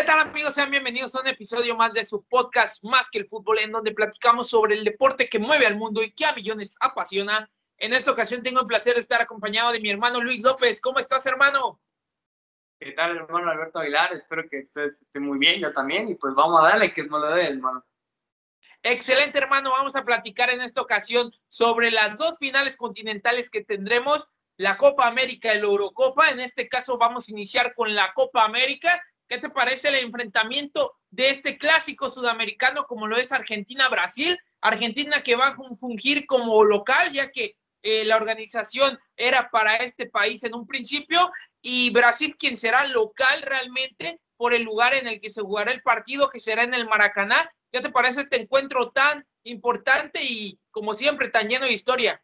¿Qué tal amigos? Sean bienvenidos a un episodio más de su podcast Más que el fútbol, en donde platicamos sobre el deporte que mueve al mundo y que a millones apasiona. En esta ocasión tengo el placer de estar acompañado de mi hermano Luis López. ¿Cómo estás, hermano? ¿Qué tal, hermano Alberto Aguilar? Espero que estés esté muy bien, yo también, y pues vamos a darle que no lo dé, hermano. Excelente, hermano. Vamos a platicar en esta ocasión sobre las dos finales continentales que tendremos, la Copa América y la Eurocopa. En este caso vamos a iniciar con la Copa América ¿Qué te parece el enfrentamiento de este clásico sudamericano como lo es Argentina-Brasil? Argentina que va a fungir como local, ya que eh, la organización era para este país en un principio, y Brasil quien será local realmente por el lugar en el que se jugará el partido, que será en el Maracaná. ¿Qué te parece este encuentro tan importante y, como siempre, tan lleno de historia?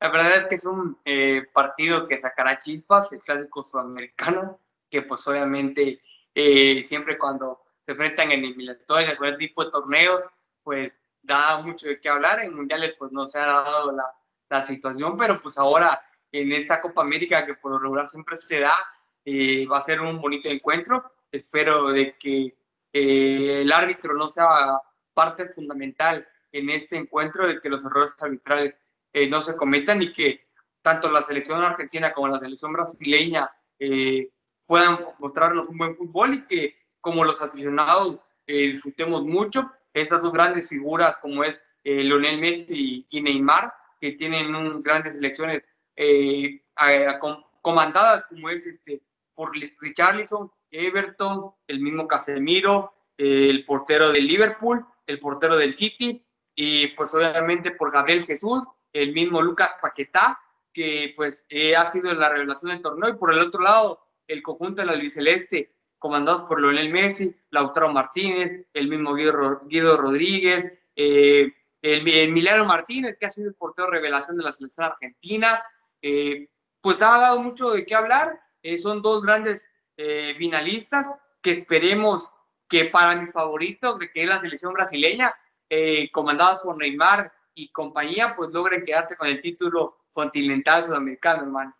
La verdad es que es un eh, partido que sacará chispas, el clásico sudamericano que pues obviamente eh, siempre cuando se enfrentan en eliminatorias, cualquier tipo de torneos, pues da mucho de qué hablar. En mundiales pues no se ha dado la, la situación, pero pues ahora en esta Copa América que por lo regular siempre se da, eh, va a ser un bonito encuentro. Espero de que eh, el árbitro no sea parte fundamental en este encuentro, de que los errores arbitrales no se cometan y que tanto la selección argentina como la selección brasileña eh, puedan mostrarnos un buen fútbol y que como los aficionados eh, disfrutemos mucho. Esas dos grandes figuras como es eh, Lionel Messi y Neymar, que tienen un, grandes selecciones eh, comandadas como es este, por Richarlison, Everton, el mismo Casemiro, el portero del Liverpool, el portero del City y pues obviamente por Gabriel Jesús, el mismo Lucas Paquetá, que pues ha sido la revelación del torneo y por el otro lado el conjunto de la albiceleste, comandados por Lionel Messi, Lautaro Martínez, el mismo Guido, Rodríguez, eh, el, Emiliano Martínez, que ha sido el portero revelación de la selección argentina, eh, pues ha dado mucho de qué hablar. Eh, son dos grandes finalistas que esperemos que para mi favorito, que es la selección brasileña, comandada por Neymar y compañía, pues logren quedarse con el título continental sudamericano, hermano.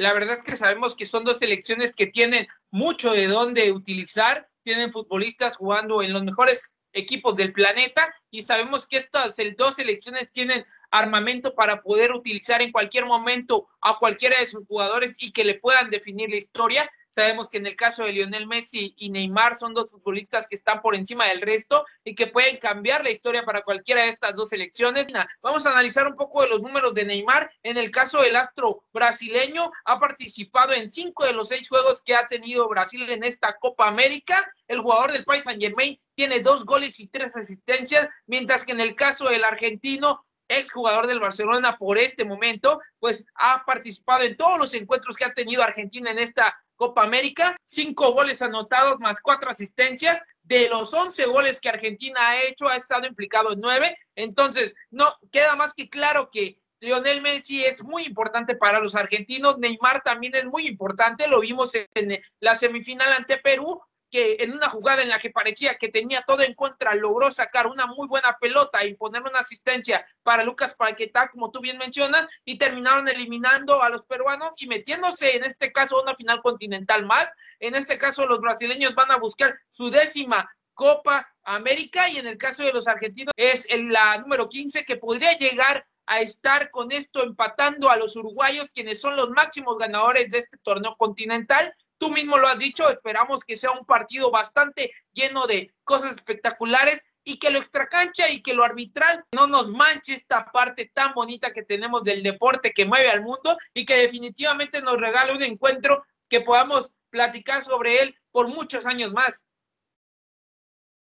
La verdad es que sabemos que son dos selecciones que tienen mucho de dónde utilizar, tienen futbolistas jugando en los mejores equipos del planeta y sabemos que estas dos selecciones tienen armamento para poder utilizar en cualquier momento a cualquiera de sus jugadores y que le puedan definir la historia. Sabemos que en el caso de Lionel Messi y Neymar son dos futbolistas que están por encima del resto y que pueden cambiar la historia para cualquiera de estas dos selecciones. Vamos a analizar un poco de los números de Neymar. En el caso del astro brasileño, ha participado en cinco de los seis juegos que ha tenido Brasil en esta Copa América. El jugador del País Saint Germain tiene dos goles y tres asistencias, mientras que en el caso del argentino el jugador del Barcelona por este momento, pues ha participado en todos los encuentros que ha tenido Argentina en esta Copa América, cinco goles anotados más cuatro asistencias. De los once goles que Argentina ha hecho, ha estado implicado en nueve. Entonces, no queda más que claro que Lionel Messi es muy importante para los argentinos. Neymar también es muy importante. Lo vimos en la semifinal ante Perú que en una jugada en la que parecía que tenía todo en contra, logró sacar una muy buena pelota y poner una asistencia para Lucas Paquetá, como tú bien mencionas, y terminaron eliminando a los peruanos y metiéndose en este caso una final continental más. En este caso, los brasileños van a buscar su décima Copa América y en el caso de los argentinos es la número 15 que podría llegar a estar con esto empatando a los uruguayos, quienes son los máximos ganadores de este torneo continental. Tú mismo lo has dicho, esperamos que sea un partido bastante lleno de cosas espectaculares y que lo extracancha y que lo arbitral no nos manche esta parte tan bonita que tenemos del deporte que mueve al mundo y que definitivamente nos regale un encuentro que podamos platicar sobre él por muchos años más.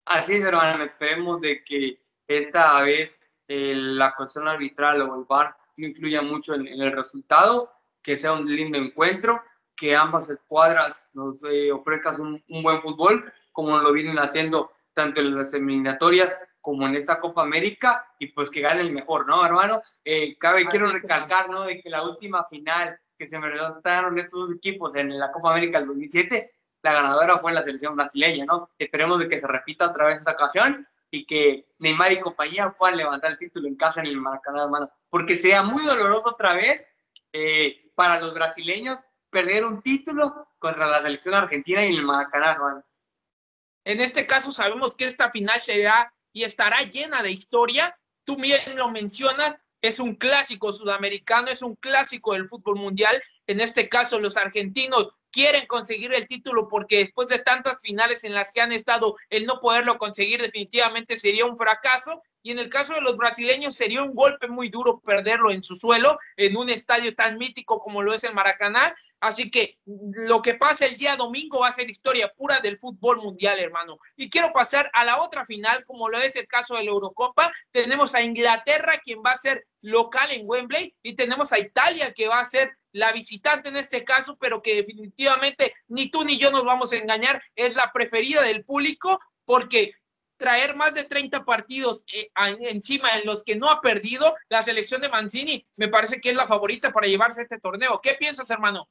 Así es, hermano, esperemos de que esta vez eh, la cuestión arbitral o el VAR no influya mucho en el resultado, que sea un lindo encuentro que ambas escuadras nos eh, ofrezcan un, buen fútbol, como lo vienen haciendo tanto en las eliminatorias como en esta Copa América y pues que gane el mejor, ¿no, hermano? Eh, cabe, quiero recalcar, ¿no? De que la última final que se enfrentaron estos dos equipos en la Copa América del 2007, la ganadora fue la selección brasileña, ¿no? Esperemos de que se repita otra vez esta ocasión y que Neymar y compañía puedan levantar el título en casa en el Maracaná, hermano, porque sería muy doloroso otra vez eh, para los brasileños perder un título contra la selección argentina y el Maracaná. En este caso sabemos que esta final será y estará llena de historia. Tú bien lo mencionas, es un clásico sudamericano, es un clásico del fútbol mundial. En este caso, los argentinos quieren conseguir el título porque después de tantas finales en las que han estado, el no poderlo conseguir definitivamente sería un fracaso. Y en el caso de los brasileños sería un golpe muy duro perderlo en su suelo, en un estadio tan mítico como lo es el Maracaná. Así que lo que pasa el día domingo va a ser historia pura del fútbol mundial, hermano. Y quiero pasar a la otra final, como lo es el caso de la Eurocopa. Tenemos a Inglaterra, quien va a ser local en Wembley, y tenemos a Italia, que va a ser la visitante en este caso, pero que definitivamente ni tú ni yo nos vamos a engañar, es la preferida del público, porque traer más de 30 partidos eh, encima en los que no ha perdido la selección de Mancini, me parece que es la favorita para llevarse este torneo. ¿Qué piensas, hermano?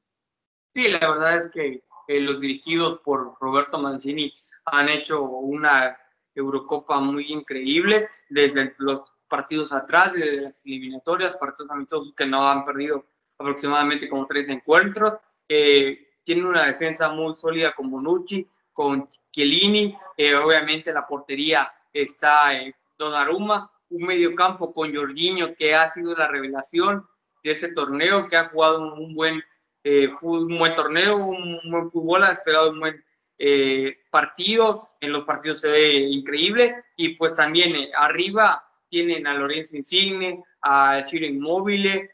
Sí, la verdad es que los dirigidos por Roberto Mancini han hecho una Eurocopa muy increíble desde los partidos atrás, desde las eliminatorias, partidos amistosos que no han perdido aproximadamente como tres encuentros. Eh, tiene una defensa muy sólida con Bonucci, con Chiellini, obviamente la portería está eh, Donnarumma, un medio campo con Jorginho que ha sido la revelación de ese torneo, que ha jugado un buen eh, un buen torneo, un buen fútbol, ha despegado un buen eh, partido, en los partidos se ve increíble, y pues también eh, arriba tienen a Lorenzo Insigne, a Ciro Inmóvil,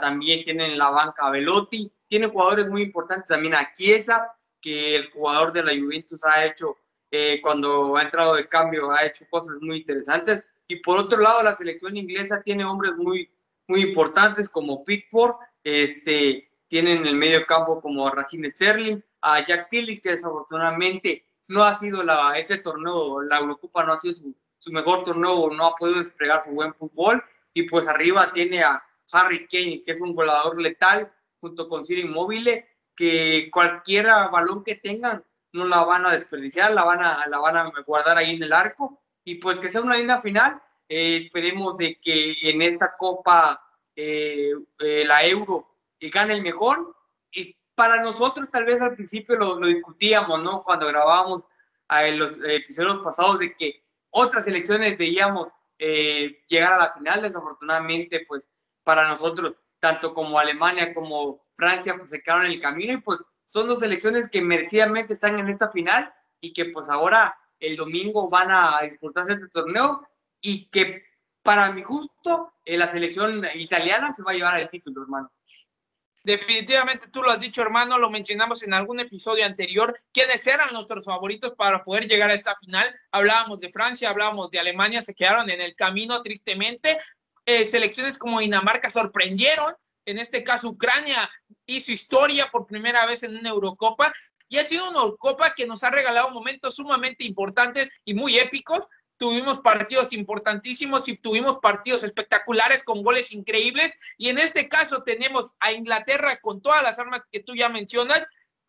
también tienen la banca a Velotti, tienen jugadores muy importantes también a Chiesa, que el jugador de la Juventus ha hecho, cuando ha entrado de cambio, ha hecho cosas muy interesantes, y por otro lado la selección inglesa tiene hombres muy, muy importantes como Pickford, este, tienen en el medio campo como a Raheem Sterling, a Jack Tillis, que desafortunadamente no ha sido la, ese torneo, la Eurocopa no ha sido su, su, mejor torneo, no ha podido desplegar su buen fútbol. Y pues arriba tiene a Harry Kane, que es un volador letal, junto con Ciro Immobile, que cualquier balón que tengan no la van a desperdiciar, la van a, la van a guardar ahí en el arco. Y pues que sea una linda final. Eh, esperemos de que en esta Copa, eh, eh, la Euro, que gane el mejor. Y para nosotros tal vez al principio lo, lo discutíamos, ¿no? Cuando grabábamos eh, los episodios pasados de que otras elecciones veíamos eh, llegar a la final, desafortunadamente, pues para nosotros, tanto como Alemania como Francia, pues se quedaron en el camino y pues son dos elecciones que merecidamente están en esta final y que pues ahora el domingo van a disputarse este torneo y que para mi gusto eh, la selección italiana se va a llevar el título, hermano. Definitivamente tú lo has dicho, hermano, lo mencionamos en algún episodio anterior, quiénes eran nuestros favoritos para poder llegar a esta final. Hablábamos de Francia, hablábamos de Alemania, se quedaron en el camino tristemente. Eh, selecciones como Dinamarca sorprendieron, en este caso Ucrania hizo historia por primera vez en una Eurocopa y ha sido una Eurocopa que nos ha regalado momentos sumamente importantes y muy épicos tuvimos partidos importantísimos y tuvimos partidos espectaculares con goles increíbles. Y en este caso tenemos a Inglaterra con todas las armas que tú ya mencionas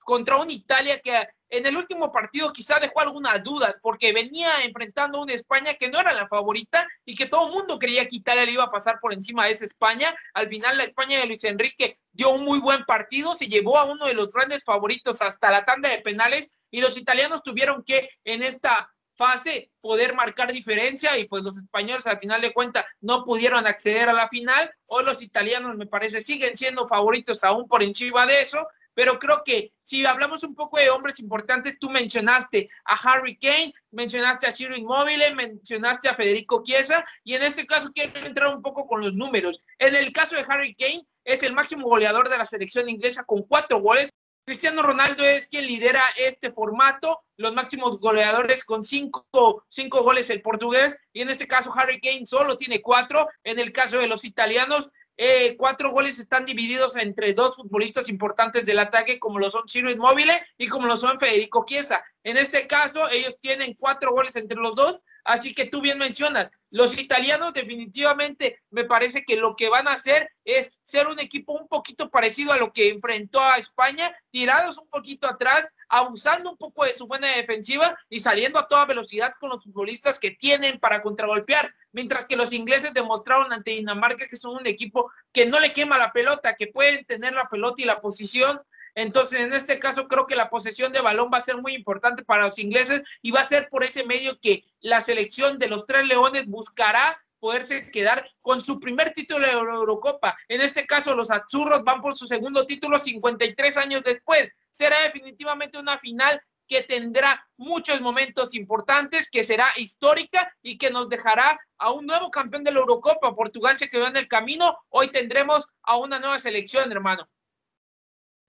contra una Italia que en el último partido quizá dejó algunas dudas porque venía enfrentando a una España que no era la favorita y que todo el mundo creía que Italia le iba a pasar por encima de esa España. Al final la España de Luis Enrique dio un muy buen partido, se llevó a uno de los grandes favoritos hasta la tanda de penales y los italianos tuvieron que en esta fase poder marcar diferencia y pues los españoles al final de cuentas no pudieron acceder a la final o los italianos me parece siguen siendo favoritos aún por encima de eso, pero creo que si hablamos un poco de hombres importantes, tú mencionaste a Harry Kane, mencionaste a Ciro Immobile, mencionaste a Federico Chiesa y en este caso quiero entrar un poco con los números. En el caso de Harry Kane es el máximo goleador de la selección inglesa con cuatro goles Cristiano Ronaldo es quien lidera este formato, los máximos goleadores con cinco, cinco, goles el portugués, y en este caso Harry Kane solo tiene cuatro, en el caso de los italianos, eh, cuatro goles están divididos entre dos futbolistas importantes del ataque, como lo son Ciro Inmóvil y como lo son Federico Chiesa. En este caso, ellos tienen cuatro goles entre los dos, Así que tú bien mencionas, los italianos definitivamente me parece que lo que van a hacer es ser un equipo un poquito parecido a lo que enfrentó a España, tirados un poquito atrás, abusando un poco de su buena defensiva y saliendo a toda velocidad con los futbolistas que tienen para contragolpear, mientras que los ingleses demostraron ante Dinamarca que son un equipo que no le quema la pelota, que pueden tener la pelota y la posición entonces, en este caso, creo que la posesión de balón va a ser muy importante para los ingleses y va a ser por ese medio que la selección de los tres leones buscará poderse quedar con su primer título de Eurocopa. En este caso, los Azurros van por su segundo título 53 años después. Será definitivamente una final que tendrá muchos momentos importantes, que será histórica y que nos dejará a un nuevo campeón de la Eurocopa. Portugal se quedó en el camino, hoy tendremos a una nueva selección, hermano.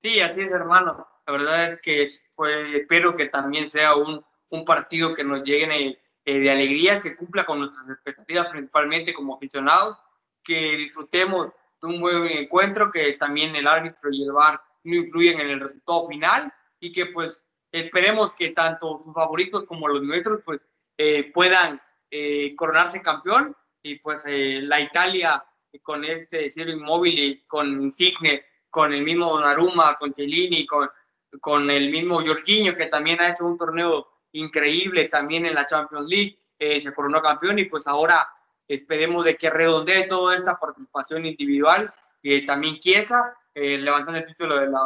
Sí, así es, hermano. La verdad es que espero que también sea un, un partido que nos llegue eh, de alegría, que cumpla con nuestras expectativas, principalmente como aficionados, que disfrutemos de un buen encuentro, que también el árbitro y el VAR no influyen en el resultado final y que pues esperemos que tanto sus favoritos como los nuestros pues eh, puedan eh, coronarse campeón y pues la Italia con este cielo inmóvil y con Insigne con el mismo Naruma, con Cellini, con, con el mismo Jorginho, que también ha hecho un torneo increíble también en la Champions League, eh, se coronó campeón y pues ahora esperemos de que redondee toda esta participación individual y también Chiesa eh, levantando el título de la,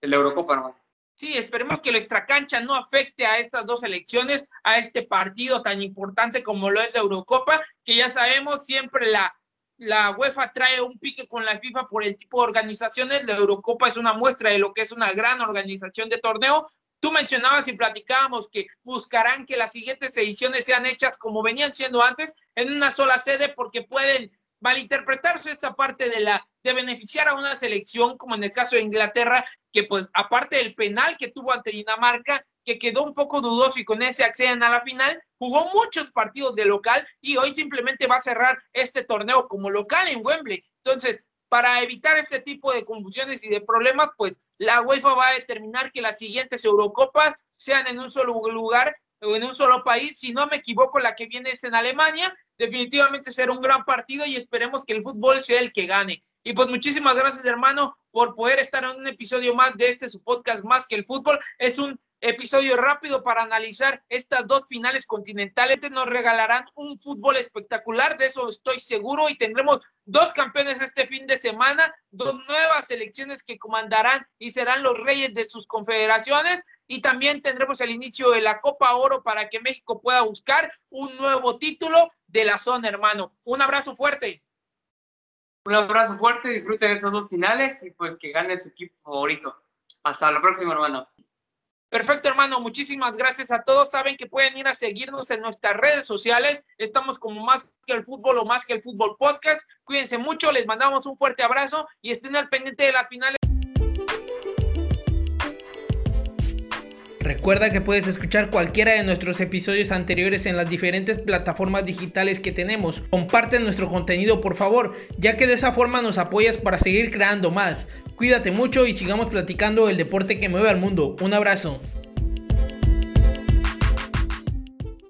de la Eurocopa. Sí, esperemos que la extracancha no afecte a estas dos elecciones, a este partido tan importante como lo es la Eurocopa, que ya sabemos siempre la la UEFA trae un pique con la FIFA por el tipo de organizaciones. La Eurocopa es una muestra de lo que es una gran organización de torneo. Tú mencionabas y platicábamos que buscarán que las siguientes ediciones sean hechas como venían siendo antes, en una sola sede, porque pueden malinterpretarse esta parte de la de beneficiar a una selección, como en el caso de Inglaterra, que pues aparte del penal que tuvo ante Dinamarca, que quedó un poco dudoso y con ese acceden a la final, jugó muchos partidos de local y hoy simplemente va a cerrar este torneo como local en Wembley. Entonces, para evitar este tipo de confusiones y de problemas, pues la UEFA va a determinar que las siguientes Eurocopas sean en un solo lugar o en un solo país. Si no me equivoco, la que viene es en Alemania. Definitivamente será un gran partido y esperemos que el fútbol sea el que gane. Y pues muchísimas gracias, hermano, por poder estar en un episodio más de este su podcast Más que el fútbol. Es un episodio rápido para analizar estas dos finales continentales. Nos regalarán un fútbol espectacular, de eso estoy seguro, y tendremos dos campeones este fin de semana, dos nuevas selecciones que comandarán y serán los reyes de sus confederaciones. Y también tendremos el inicio de la Copa Oro para que México pueda buscar un nuevo título de la zona, hermano. Un abrazo fuerte. Un abrazo fuerte, disfruten estos dos finales y pues que gane su equipo favorito. Hasta la próxima, hermano. Perfecto, hermano. Muchísimas gracias a todos. Saben que pueden ir a seguirnos en nuestras redes sociales. Estamos como más que el fútbol o más que el fútbol podcast. Cuídense mucho. Les mandamos un fuerte abrazo y estén al pendiente de las finales. Recuerda que puedes escuchar cualquiera de nuestros episodios anteriores en las diferentes plataformas digitales que tenemos. Comparte nuestro contenido por favor, ya que de esa forma nos apoyas para seguir creando más. Cuídate mucho y sigamos platicando el deporte que mueve al mundo. Un abrazo.